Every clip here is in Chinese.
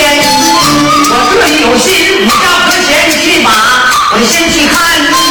回归黄山，人地欢，我先去看。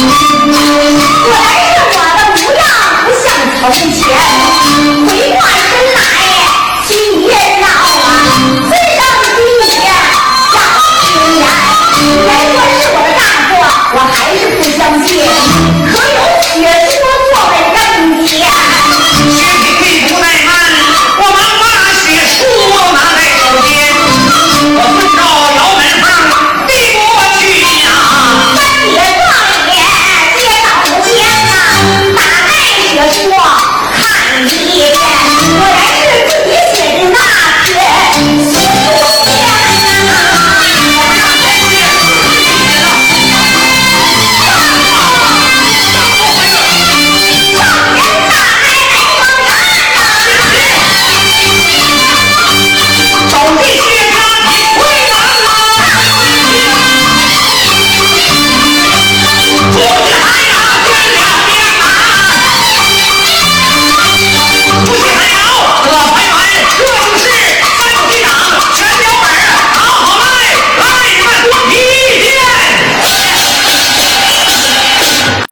果然是我的模样不像从前，回话。